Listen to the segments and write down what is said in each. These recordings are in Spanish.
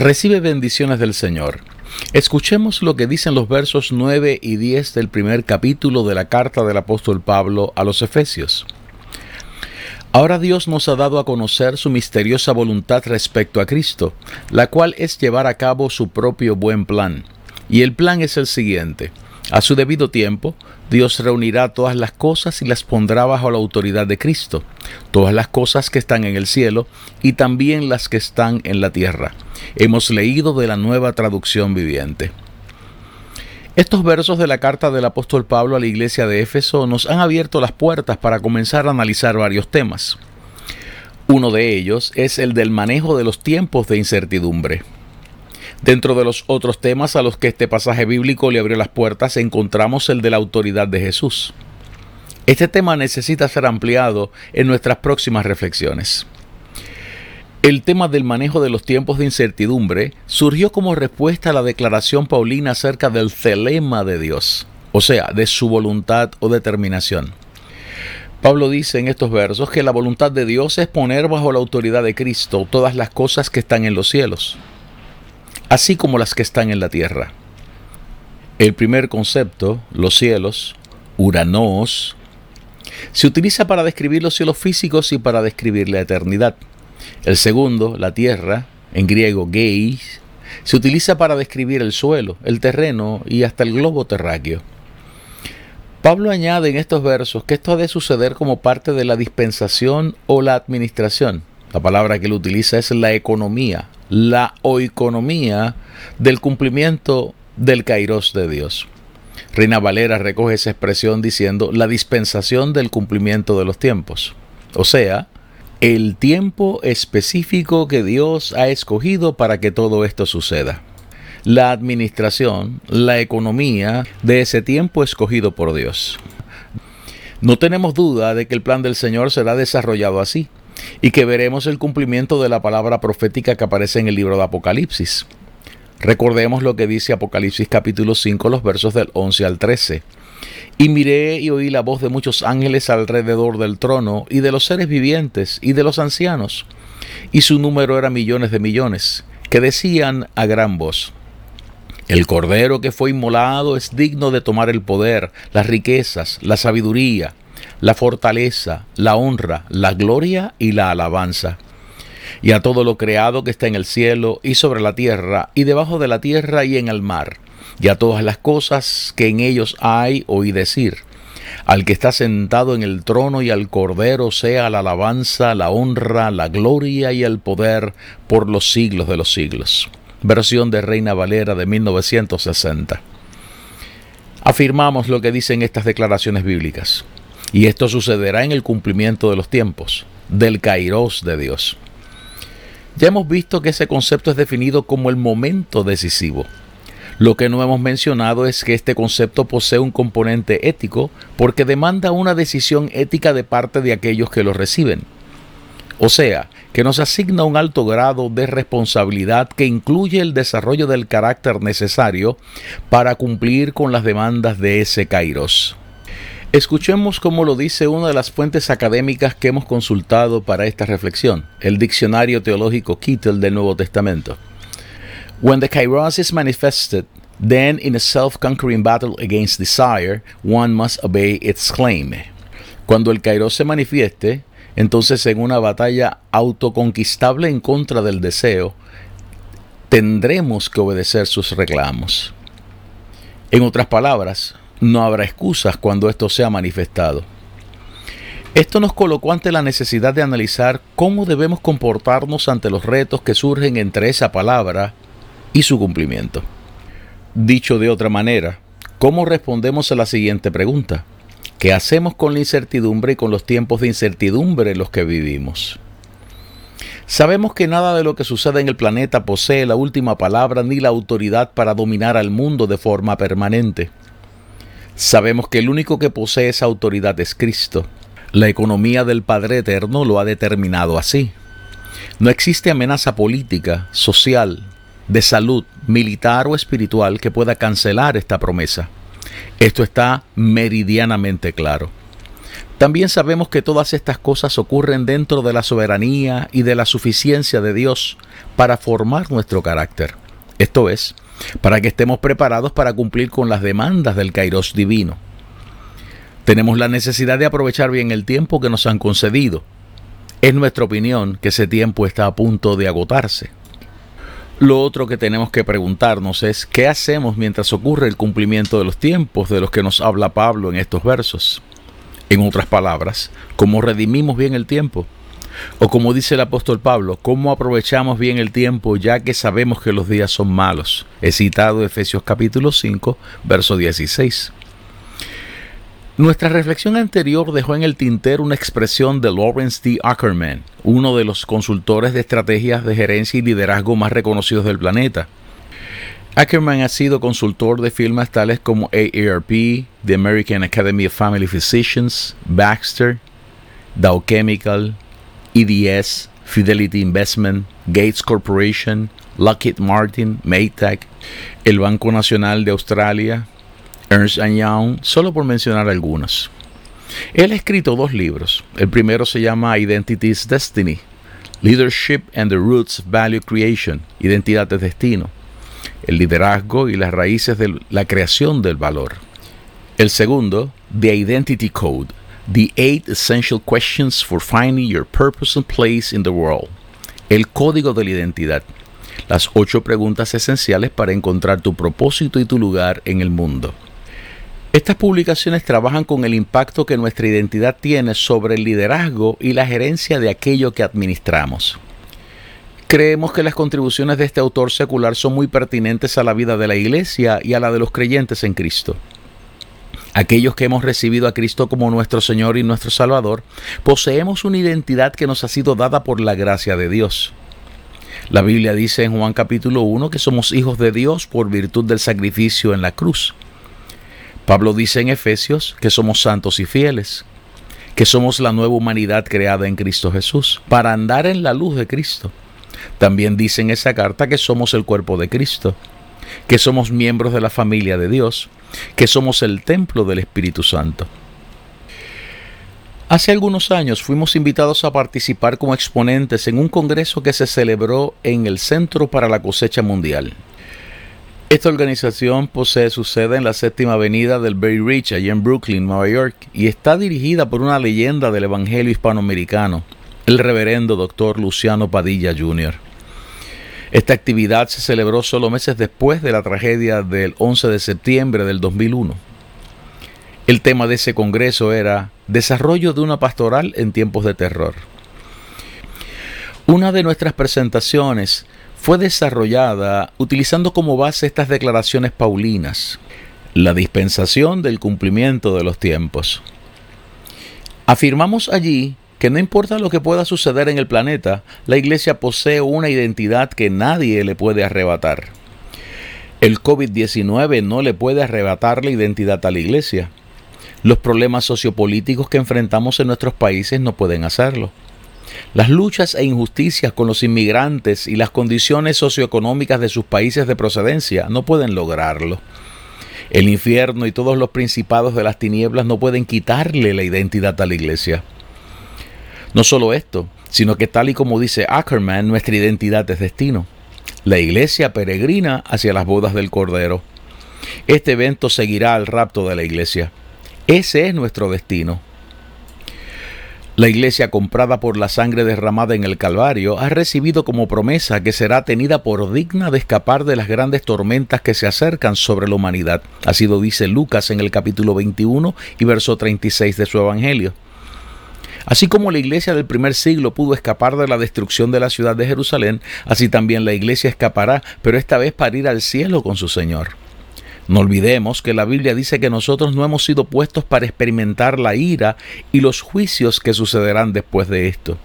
Recibe bendiciones del Señor. Escuchemos lo que dicen los versos 9 y 10 del primer capítulo de la carta del apóstol Pablo a los Efesios. Ahora Dios nos ha dado a conocer su misteriosa voluntad respecto a Cristo, la cual es llevar a cabo su propio buen plan. Y el plan es el siguiente. A su debido tiempo, Dios reunirá todas las cosas y las pondrá bajo la autoridad de Cristo, todas las cosas que están en el cielo y también las que están en la tierra. Hemos leído de la nueva traducción viviente. Estos versos de la carta del apóstol Pablo a la iglesia de Éfeso nos han abierto las puertas para comenzar a analizar varios temas. Uno de ellos es el del manejo de los tiempos de incertidumbre. Dentro de los otros temas a los que este pasaje bíblico le abrió las puertas encontramos el de la autoridad de Jesús. Este tema necesita ser ampliado en nuestras próximas reflexiones. El tema del manejo de los tiempos de incertidumbre surgió como respuesta a la declaración paulina acerca del celema de Dios, o sea, de su voluntad o determinación. Pablo dice en estos versos que la voluntad de Dios es poner bajo la autoridad de Cristo todas las cosas que están en los cielos así como las que están en la tierra. El primer concepto, los cielos, Uranos, se utiliza para describir los cielos físicos y para describir la eternidad. El segundo, la tierra, en griego geis, se utiliza para describir el suelo, el terreno y hasta el globo terráqueo. Pablo añade en estos versos que esto ha de suceder como parte de la dispensación o la administración. La palabra que él utiliza es la economía la oeconomía del cumplimiento del kairos de Dios. Reina Valera recoge esa expresión diciendo la dispensación del cumplimiento de los tiempos. O sea, el tiempo específico que Dios ha escogido para que todo esto suceda. La administración, la economía de ese tiempo escogido por Dios. No tenemos duda de que el plan del Señor será desarrollado así y que veremos el cumplimiento de la palabra profética que aparece en el libro de Apocalipsis. Recordemos lo que dice Apocalipsis capítulo 5, los versos del 11 al 13. Y miré y oí la voz de muchos ángeles alrededor del trono, y de los seres vivientes, y de los ancianos, y su número era millones de millones, que decían a gran voz, el cordero que fue inmolado es digno de tomar el poder, las riquezas, la sabiduría, la fortaleza, la honra, la gloria y la alabanza. Y a todo lo creado que está en el cielo y sobre la tierra y debajo de la tierra y en el mar, y a todas las cosas que en ellos hay, oí decir, al que está sentado en el trono y al Cordero sea la alabanza, la honra, la gloria y el poder por los siglos de los siglos. Versión de Reina Valera de 1960. Afirmamos lo que dicen estas declaraciones bíblicas. Y esto sucederá en el cumplimiento de los tiempos, del kairos de Dios. Ya hemos visto que ese concepto es definido como el momento decisivo. Lo que no hemos mencionado es que este concepto posee un componente ético porque demanda una decisión ética de parte de aquellos que lo reciben. O sea, que nos asigna un alto grado de responsabilidad que incluye el desarrollo del carácter necesario para cumplir con las demandas de ese kairos. Escuchemos cómo lo dice una de las fuentes académicas que hemos consultado para esta reflexión, el Diccionario Teológico Kittel del Nuevo Testamento. When the kairos is manifested, then in a self-conquering battle against desire, one must obey its claim. Cuando el kairos se manifieste, entonces en una batalla autoconquistable en contra del deseo, tendremos que obedecer sus reclamos. En otras palabras, no habrá excusas cuando esto sea manifestado. Esto nos colocó ante la necesidad de analizar cómo debemos comportarnos ante los retos que surgen entre esa palabra y su cumplimiento. Dicho de otra manera, ¿cómo respondemos a la siguiente pregunta? ¿Qué hacemos con la incertidumbre y con los tiempos de incertidumbre en los que vivimos? Sabemos que nada de lo que sucede en el planeta posee la última palabra ni la autoridad para dominar al mundo de forma permanente. Sabemos que el único que posee esa autoridad es Cristo. La economía del Padre Eterno lo ha determinado así. No existe amenaza política, social, de salud, militar o espiritual que pueda cancelar esta promesa. Esto está meridianamente claro. También sabemos que todas estas cosas ocurren dentro de la soberanía y de la suficiencia de Dios para formar nuestro carácter. Esto es, para que estemos preparados para cumplir con las demandas del Kairos divino. Tenemos la necesidad de aprovechar bien el tiempo que nos han concedido. Es nuestra opinión que ese tiempo está a punto de agotarse. Lo otro que tenemos que preguntarnos es qué hacemos mientras ocurre el cumplimiento de los tiempos de los que nos habla Pablo en estos versos. En otras palabras, ¿cómo redimimos bien el tiempo? O como dice el apóstol Pablo, ¿cómo aprovechamos bien el tiempo ya que sabemos que los días son malos? He citado Efesios capítulo 5, verso 16. Nuestra reflexión anterior dejó en el tintero una expresión de Lawrence D. Ackerman, uno de los consultores de estrategias de gerencia y liderazgo más reconocidos del planeta. Ackerman ha sido consultor de firmas tales como AARP, The American Academy of Family Physicians, Baxter, Dow Chemical, EDS, Fidelity Investment, Gates Corporation, Lockheed Martin, Maytag, el Banco Nacional de Australia, Ernst Young, solo por mencionar algunos. Él ha escrito dos libros. El primero se llama Identity's Destiny, Leadership and the Roots of Value Creation, Identidad de Destino, el liderazgo y las raíces de la creación del valor. El segundo, The Identity Code, The Eight Essential Questions for Finding Your Purpose and Place in the World, el código de la identidad, las ocho preguntas esenciales para encontrar tu propósito y tu lugar en el mundo. Estas publicaciones trabajan con el impacto que nuestra identidad tiene sobre el liderazgo y la gerencia de aquello que administramos. Creemos que las contribuciones de este autor secular son muy pertinentes a la vida de la Iglesia y a la de los creyentes en Cristo. Aquellos que hemos recibido a Cristo como nuestro Señor y nuestro Salvador, poseemos una identidad que nos ha sido dada por la gracia de Dios. La Biblia dice en Juan capítulo 1 que somos hijos de Dios por virtud del sacrificio en la cruz. Pablo dice en Efesios que somos santos y fieles, que somos la nueva humanidad creada en Cristo Jesús, para andar en la luz de Cristo. También dice en esa carta que somos el cuerpo de Cristo, que somos miembros de la familia de Dios, que somos el templo del Espíritu Santo. Hace algunos años fuimos invitados a participar como exponentes en un congreso que se celebró en el Centro para la Cosecha Mundial, esta organización posee su sede en la séptima avenida del Bay Ridge, allí en Brooklyn, Nueva York, y está dirigida por una leyenda del Evangelio hispanoamericano, el reverendo Dr. Luciano Padilla Jr. Esta actividad se celebró solo meses después de la tragedia del 11 de septiembre del 2001. El tema de ese congreso era Desarrollo de una pastoral en tiempos de terror. Una de nuestras presentaciones fue desarrollada utilizando como base estas declaraciones paulinas, la dispensación del cumplimiento de los tiempos. Afirmamos allí que no importa lo que pueda suceder en el planeta, la Iglesia posee una identidad que nadie le puede arrebatar. El COVID-19 no le puede arrebatar la identidad a la Iglesia. Los problemas sociopolíticos que enfrentamos en nuestros países no pueden hacerlo. Las luchas e injusticias con los inmigrantes y las condiciones socioeconómicas de sus países de procedencia no pueden lograrlo. El infierno y todos los principados de las tinieblas no pueden quitarle la identidad a la iglesia. No solo esto, sino que tal y como dice Ackerman, nuestra identidad es destino. La iglesia peregrina hacia las bodas del Cordero. Este evento seguirá al rapto de la iglesia. Ese es nuestro destino. La iglesia comprada por la sangre derramada en el Calvario ha recibido como promesa que será tenida por digna de escapar de las grandes tormentas que se acercan sobre la humanidad. Así lo dice Lucas en el capítulo 21 y verso 36 de su Evangelio. Así como la iglesia del primer siglo pudo escapar de la destrucción de la ciudad de Jerusalén, así también la iglesia escapará, pero esta vez para ir al cielo con su Señor. No olvidemos que la Biblia dice que nosotros no hemos sido puestos para experimentar la ira y los juicios que sucederán después de esto.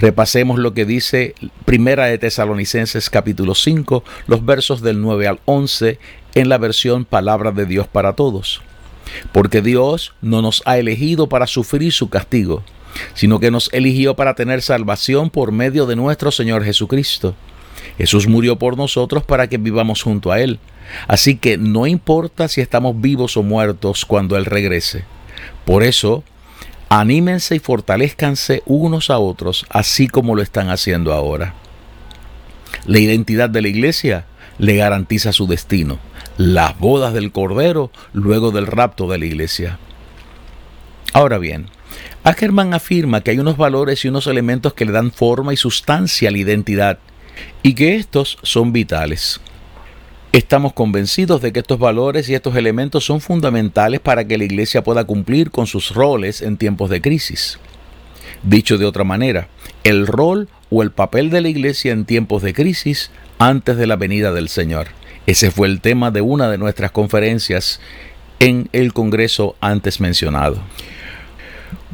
Repasemos lo que dice Primera de Tesalonicenses capítulo 5, los versos del 9 al 11 en la versión Palabra de Dios para todos. Porque Dios no nos ha elegido para sufrir su castigo, sino que nos eligió para tener salvación por medio de nuestro Señor Jesucristo. Jesús murió por nosotros para que vivamos junto a Él. Así que no importa si estamos vivos o muertos cuando Él regrese. Por eso, anímense y fortalezcanse unos a otros, así como lo están haciendo ahora. La identidad de la iglesia le garantiza su destino las bodas del Cordero luego del rapto de la iglesia. Ahora bien, Ackerman afirma que hay unos valores y unos elementos que le dan forma y sustancia a la identidad y que estos son vitales. Estamos convencidos de que estos valores y estos elementos son fundamentales para que la iglesia pueda cumplir con sus roles en tiempos de crisis. Dicho de otra manera, el rol o el papel de la iglesia en tiempos de crisis antes de la venida del Señor. Ese fue el tema de una de nuestras conferencias en el Congreso antes mencionado.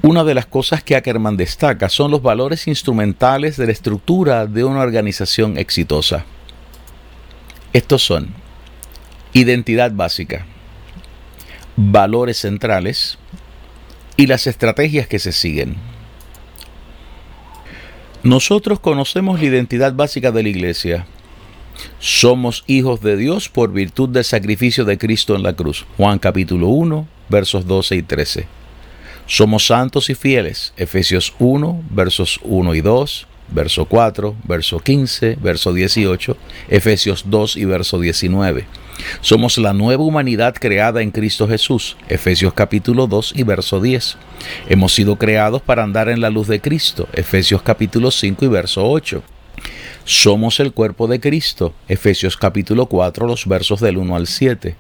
Una de las cosas que Ackerman destaca son los valores instrumentales de la estructura de una organización exitosa. Estos son identidad básica, valores centrales y las estrategias que se siguen. Nosotros conocemos la identidad básica de la iglesia, somos hijos de Dios por virtud del sacrificio de Cristo en la cruz. Juan capítulo 1, versos 12 y 13. Somos santos y fieles. Efesios 1, versos 1 y 2, verso 4, verso 15, verso 18, Efesios 2 y verso 19. Somos la nueva humanidad creada en Cristo Jesús, Efesios capítulo 2 y verso 10. Hemos sido creados para andar en la luz de Cristo, Efesios capítulo 5 y verso 8. Somos el cuerpo de Cristo. Efesios capítulo 4, los versos del 1 al 7.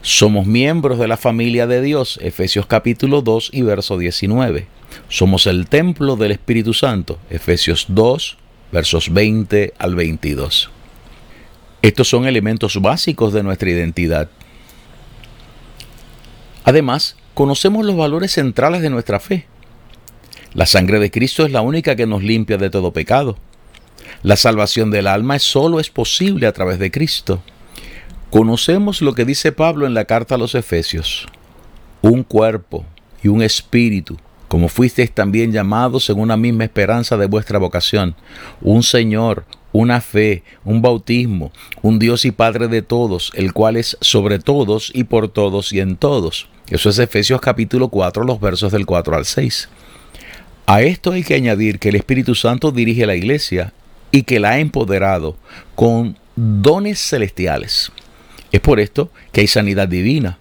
Somos miembros de la familia de Dios. Efesios capítulo 2 y verso 19. Somos el templo del Espíritu Santo. Efesios 2, versos 20 al 22. Estos son elementos básicos de nuestra identidad. Además, conocemos los valores centrales de nuestra fe. La sangre de Cristo es la única que nos limpia de todo pecado. La salvación del alma solo es posible a través de Cristo. Conocemos lo que dice Pablo en la carta a los Efesios. Un cuerpo y un espíritu, como fuisteis también llamados según la misma esperanza de vuestra vocación. Un Señor, una fe, un bautismo, un Dios y Padre de todos, el cual es sobre todos y por todos y en todos. Eso es Efesios capítulo 4, los versos del 4 al 6. A esto hay que añadir que el Espíritu Santo dirige la iglesia y que la ha empoderado con dones celestiales. Es por esto que hay sanidad divina,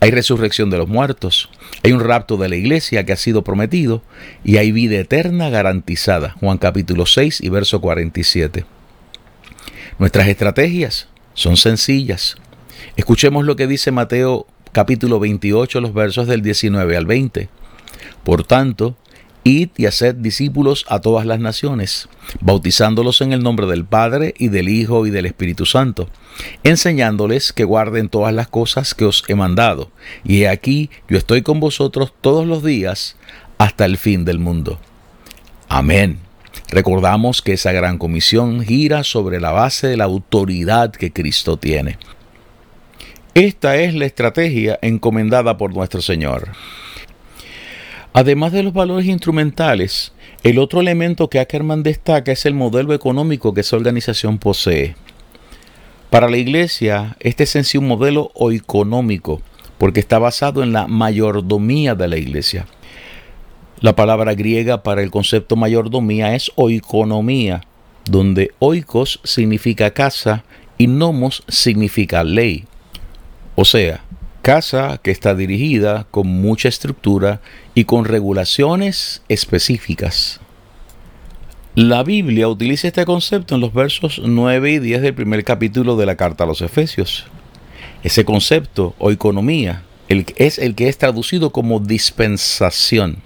hay resurrección de los muertos, hay un rapto de la iglesia que ha sido prometido y hay vida eterna garantizada. Juan capítulo 6 y verso 47. Nuestras estrategias son sencillas. Escuchemos lo que dice Mateo capítulo 28, los versos del 19 al 20. Por tanto, Id y haced discípulos a todas las naciones, bautizándolos en el nombre del Padre y del Hijo y del Espíritu Santo, enseñándoles que guarden todas las cosas que os he mandado. Y he aquí, yo estoy con vosotros todos los días hasta el fin del mundo. Amén. Recordamos que esa gran comisión gira sobre la base de la autoridad que Cristo tiene. Esta es la estrategia encomendada por nuestro Señor. Además de los valores instrumentales, el otro elemento que Ackerman destaca es el modelo económico que esa organización posee. Para la iglesia, este es en sí un modelo económico, porque está basado en la mayordomía de la iglesia. La palabra griega para el concepto mayordomía es oikonomía, donde oikos significa casa y nomos significa ley. O sea, casa que está dirigida con mucha estructura y con regulaciones específicas. La Biblia utiliza este concepto en los versos 9 y 10 del primer capítulo de la carta a los Efesios. Ese concepto o economía es el que es traducido como dispensación.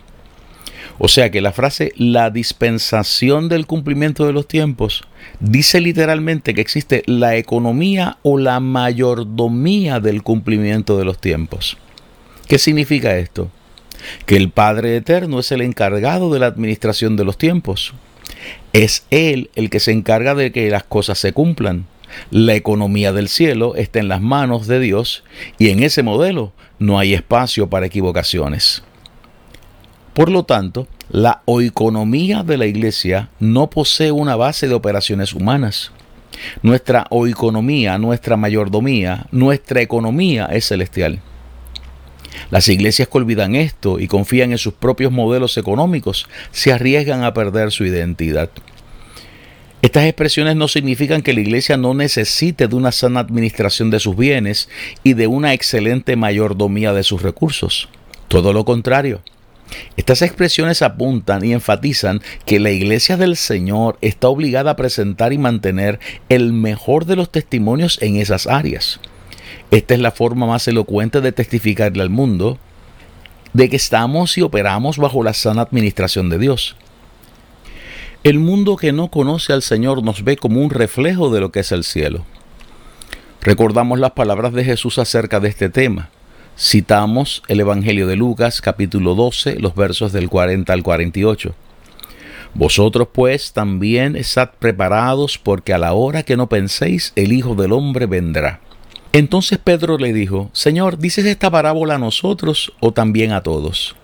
O sea que la frase la dispensación del cumplimiento de los tiempos dice literalmente que existe la economía o la mayordomía del cumplimiento de los tiempos. ¿Qué significa esto? Que el Padre Eterno es el encargado de la administración de los tiempos. Es Él el que se encarga de que las cosas se cumplan. La economía del cielo está en las manos de Dios y en ese modelo no hay espacio para equivocaciones. Por lo tanto, la oeconomía de la iglesia no posee una base de operaciones humanas. Nuestra oeconomía, nuestra mayordomía, nuestra economía es celestial. Las iglesias que olvidan esto y confían en sus propios modelos económicos se arriesgan a perder su identidad. Estas expresiones no significan que la iglesia no necesite de una sana administración de sus bienes y de una excelente mayordomía de sus recursos. Todo lo contrario. Estas expresiones apuntan y enfatizan que la iglesia del Señor está obligada a presentar y mantener el mejor de los testimonios en esas áreas. Esta es la forma más elocuente de testificarle al mundo de que estamos y operamos bajo la sana administración de Dios. El mundo que no conoce al Señor nos ve como un reflejo de lo que es el cielo. Recordamos las palabras de Jesús acerca de este tema. Citamos el Evangelio de Lucas capítulo 12, los versos del 40 al 48. Vosotros pues también estad preparados porque a la hora que no penséis el Hijo del Hombre vendrá. Entonces Pedro le dijo, Señor, ¿dices esta parábola a nosotros o también a todos?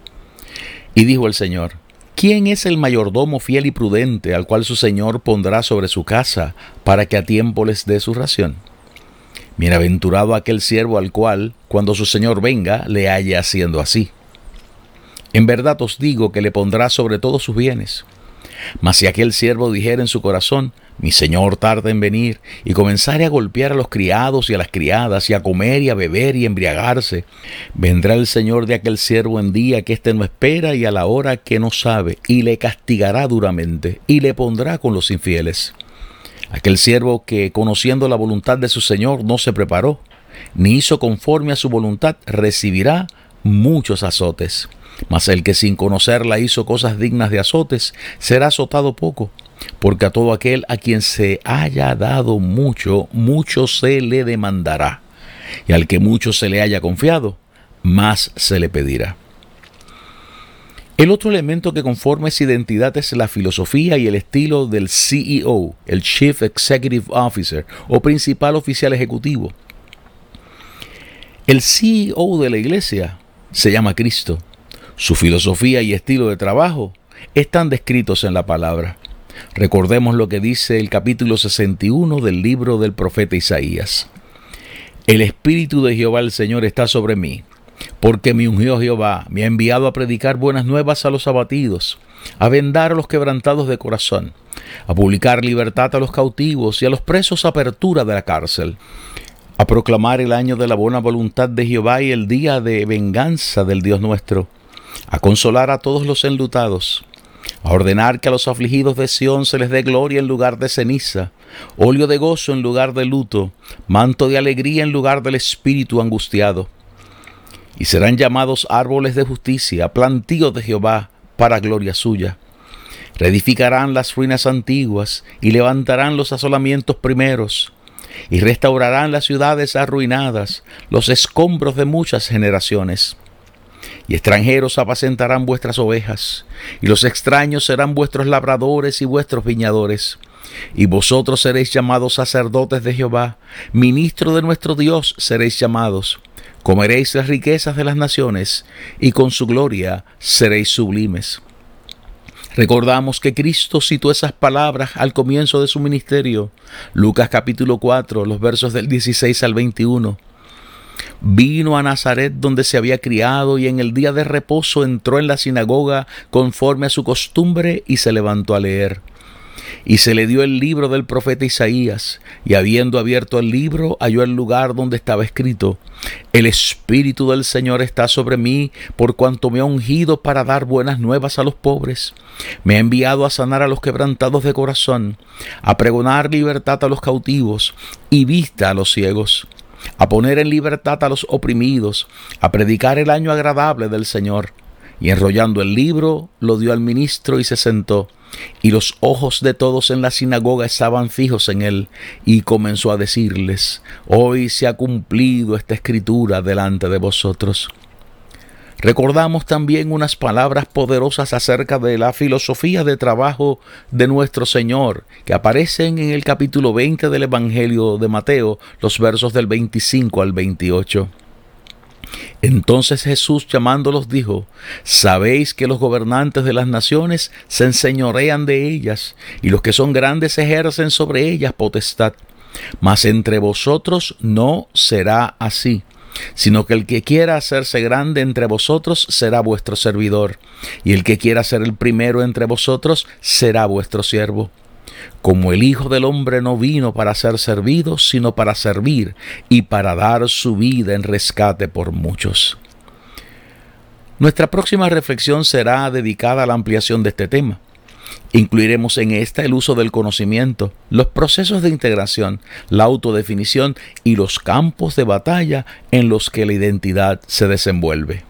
Y dijo el Señor, ¿quién es el mayordomo fiel y prudente al cual su Señor pondrá sobre su casa para que a tiempo les dé su ración? Bienaventurado aquel siervo al cual, cuando su Señor venga, le haya haciendo así. En verdad os digo que le pondrá sobre todos sus bienes. Mas si aquel siervo dijera en su corazón, mi señor tarda en venir, y comenzare a golpear a los criados y a las criadas, y a comer y a beber y embriagarse, vendrá el señor de aquel siervo en día que éste no espera y a la hora que no sabe, y le castigará duramente, y le pondrá con los infieles. Aquel siervo que, conociendo la voluntad de su Señor, no se preparó, ni hizo conforme a su voluntad, recibirá muchos azotes. Mas el que sin conocerla hizo cosas dignas de azotes, será azotado poco, porque a todo aquel a quien se haya dado mucho, mucho se le demandará, y al que mucho se le haya confiado, más se le pedirá. El otro elemento que conforma esa identidad es la filosofía y el estilo del CEO, el Chief Executive Officer o principal oficial ejecutivo. El CEO de la iglesia se llama Cristo. Su filosofía y estilo de trabajo están descritos en la palabra. Recordemos lo que dice el capítulo 61 del libro del profeta Isaías. El Espíritu de Jehová el Señor está sobre mí porque me ungió Jehová, me ha enviado a predicar buenas nuevas a los abatidos, a vendar a los quebrantados de corazón, a publicar libertad a los cautivos y a los presos apertura de la cárcel, a proclamar el año de la buena voluntad de Jehová y el día de venganza del Dios nuestro, a consolar a todos los enlutados, a ordenar que a los afligidos de Sión se les dé gloria en lugar de ceniza, óleo de gozo en lugar de luto, manto de alegría en lugar del espíritu angustiado y serán llamados árboles de justicia, plantíos de Jehová, para gloria suya. Reedificarán las ruinas antiguas y levantarán los asolamientos primeros, y restaurarán las ciudades arruinadas, los escombros de muchas generaciones. Y extranjeros apacentarán vuestras ovejas, y los extraños serán vuestros labradores y vuestros viñadores. Y vosotros seréis llamados sacerdotes de Jehová, ministro de nuestro Dios seréis llamados Comeréis las riquezas de las naciones y con su gloria seréis sublimes. Recordamos que Cristo citó esas palabras al comienzo de su ministerio. Lucas capítulo 4, los versos del 16 al 21. Vino a Nazaret donde se había criado y en el día de reposo entró en la sinagoga conforme a su costumbre y se levantó a leer. Y se le dio el libro del profeta Isaías, y habiendo abierto el libro, halló el lugar donde estaba escrito, El Espíritu del Señor está sobre mí, por cuanto me ha ungido para dar buenas nuevas a los pobres. Me ha enviado a sanar a los quebrantados de corazón, a pregonar libertad a los cautivos y vista a los ciegos, a poner en libertad a los oprimidos, a predicar el año agradable del Señor y enrollando el libro, lo dio al ministro y se sentó. Y los ojos de todos en la sinagoga estaban fijos en él, y comenzó a decirles, Hoy se ha cumplido esta escritura delante de vosotros. Recordamos también unas palabras poderosas acerca de la filosofía de trabajo de nuestro Señor, que aparecen en el capítulo 20 del Evangelio de Mateo, los versos del 25 al 28. Entonces Jesús llamándolos dijo, Sabéis que los gobernantes de las naciones se enseñorean de ellas, y los que son grandes ejercen sobre ellas potestad. Mas entre vosotros no será así, sino que el que quiera hacerse grande entre vosotros será vuestro servidor, y el que quiera ser el primero entre vosotros será vuestro siervo como el Hijo del Hombre no vino para ser servido, sino para servir y para dar su vida en rescate por muchos. Nuestra próxima reflexión será dedicada a la ampliación de este tema. Incluiremos en esta el uso del conocimiento, los procesos de integración, la autodefinición y los campos de batalla en los que la identidad se desenvuelve.